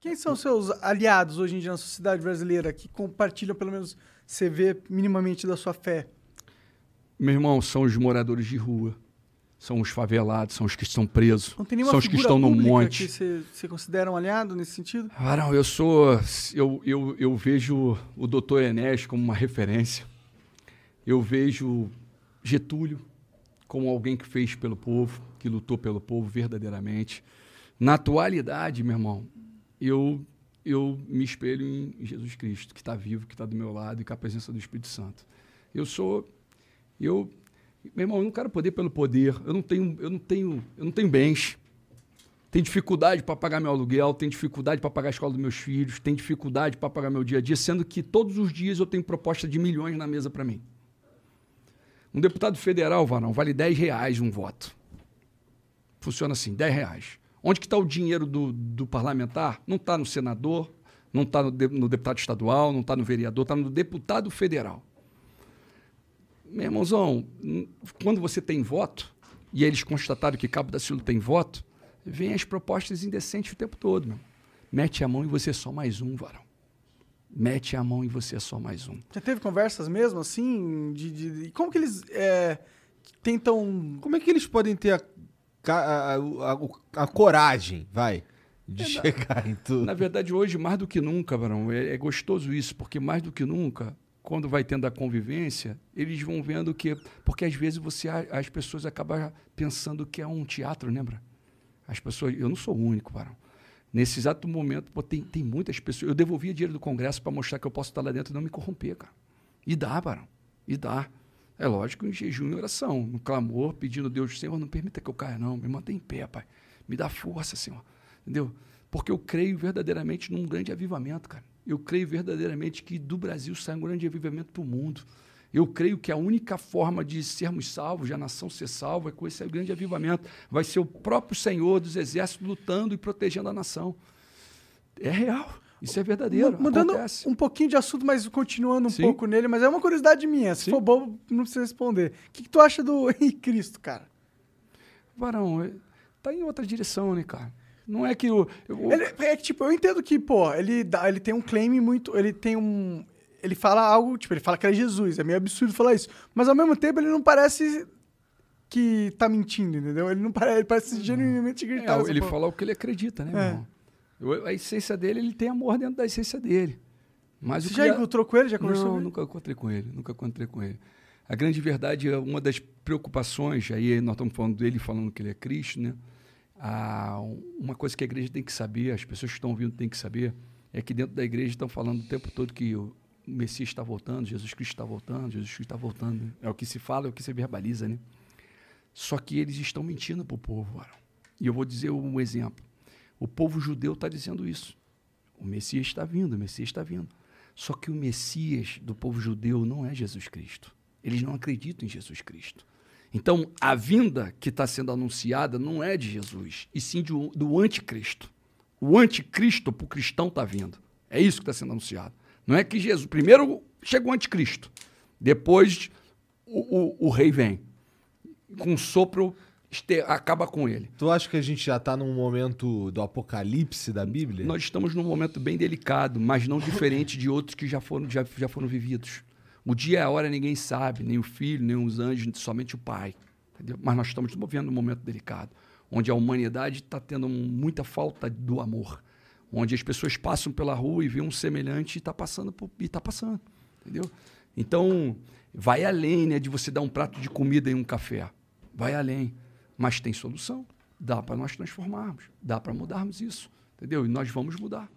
Quem são seus aliados hoje em dia na sociedade brasileira que compartilham, pelo menos, você vê minimamente da sua fé? Meu irmão, são os moradores de rua. São os favelados, são os que estão presos. São os que estão no monte. você, você considera um aliado nesse sentido? Ah, não, eu sou. Eu, eu, eu vejo o doutor Enéas como uma referência. Eu vejo Getúlio como alguém que fez pelo povo, que lutou pelo povo verdadeiramente. Na atualidade, meu irmão, eu, eu me espelho em Jesus Cristo, que está vivo, que está do meu lado e com a presença do Espírito Santo. Eu sou. Eu, meu irmão, eu não quero poder pelo poder. Eu não tenho, eu não tenho, eu não tenho bens. Tenho dificuldade para pagar meu aluguel, tenho dificuldade para pagar a escola dos meus filhos, tenho dificuldade para pagar meu dia a dia, sendo que todos os dias eu tenho proposta de milhões na mesa para mim. Um deputado federal, Varão, vale 10 reais um voto. Funciona assim, 10 reais. Onde que está o dinheiro do, do parlamentar? Não está no senador, não está no, de, no deputado estadual, não está no vereador, está no deputado federal. Meu irmãozão, quando você tem voto, e eles constataram que Cabo da Ciolo tem voto, vem as propostas indecentes o tempo todo, meu. Mete a mão e você é só mais um, varão. Mete a mão e você é só mais um. Já teve conversas mesmo, assim? De, de- de- como que eles é, tentam... Como é que eles podem ter a, a, a- a- coragem, vai, de chegar em tudo? Na verdade, hoje, mais do que nunca, Varão, é, é gostoso isso, porque mais do que nunca, quando vai tendo a convivência, eles vão vendo que. Porque às vezes você, as pessoas acabam pensando que é um teatro, lembra? As pessoas. Eu não sou o único, Varão. Nesse exato momento, pô, tem, tem muitas pessoas. Eu devolvia dinheiro do Congresso para mostrar que eu posso estar lá dentro e não me corromper, cara. E dá, Varão. E dá. É lógico, em jejum e oração, no clamor, pedindo a Deus, Senhor, não permita que eu caia, não. Me mantém em pé, Pai. Me dá força, Senhor. Entendeu? Porque eu creio verdadeiramente num grande avivamento, cara. Eu creio verdadeiramente que do Brasil sai um grande avivamento para o mundo. Eu creio que a única forma de sermos salvos, de a nação ser salva, é com esse grande avivamento. Vai ser o próprio Senhor dos exércitos lutando e protegendo a nação. É real. Isso é verdadeiro. Mu- Mudando acontece. um pouquinho de assunto, mas continuando um Sim. pouco nele, mas é uma curiosidade minha. Se Sim. for bobo, não precisa responder. O que, que tu acha do Henrique Cristo, cara? Varão, é- tá em outra direção, né, cara? Não é que o. eu- Ele, é que, tipo, eu entendo que, pô, ele, dá, ele tem um claim muito. Ele tem um. Ele fala algo, tipo, ele fala que é Jesus. É meio absurdo falar isso. Mas ao mesmo tempo ele não parece que tá mentindo, entendeu? Ele não parece, ele parece genuinamente é, acreditar. nessa ele porra. fala o que ele acredita, né, meu É. irmão? A essência dele, ele tem amor dentro da essência dele. Mas Você o já encontrou com ele? Já conversou Não, nunca encontrei com ele, nunca encontrei com ele. A grande verdade é uma das preocupações, aí nós estamos falando dele, falando que ele é Cristo, né? Ah, uma coisa que a igreja tem que saber, as pessoas que estão ouvindo têm que saber, é que dentro da igreja estão falando o tempo todo que o Messias está voltando, Jesus Cristo está voltando, Jesus Cristo está voltando. né? É o que se fala, é o que se verbaliza, né? Só que eles estão mentindo para o povo, Arão. E eu vou dizer um exemplo. O povo judeu está dizendo isso. O Messias está vindo, o Messias está vindo. Só que o Messias do povo judeu não é Jesus Cristo. Eles não acreditam em Jesus Cristo. Então, a vinda que está sendo anunciada não é de Jesus, e sim de do anticristo. O anticristo para o cristão está vindo. É isso que está sendo anunciado. Não é que Jesus. Primeiro chega o anticristo, depois o, o- o rei vem. Com um sopro, este- acaba com ele. Tu acha que a gente já tá num momento do apocalipse da Bíblia? Nós estamos num momento bem delicado, mas não diferente de outros que já foram, já, já foram vividos. O dia e a hora ninguém sabe, nem o filho, nem os anjos, somente o pai. entendeu? Mas nós estamos vivendo um momento delicado, onde a humanidade está tendo muita falta do amor. Onde as pessoas passam pela rua e vê um semelhante e está passando, por- e está passando. Entendeu? Então, vai além né, de você dar um prato de comida e um café. Vai além. Mas tem solução. Dá para nós transformarmos. Dá para mudarmos isso. Entendeu? E nós vamos mudar.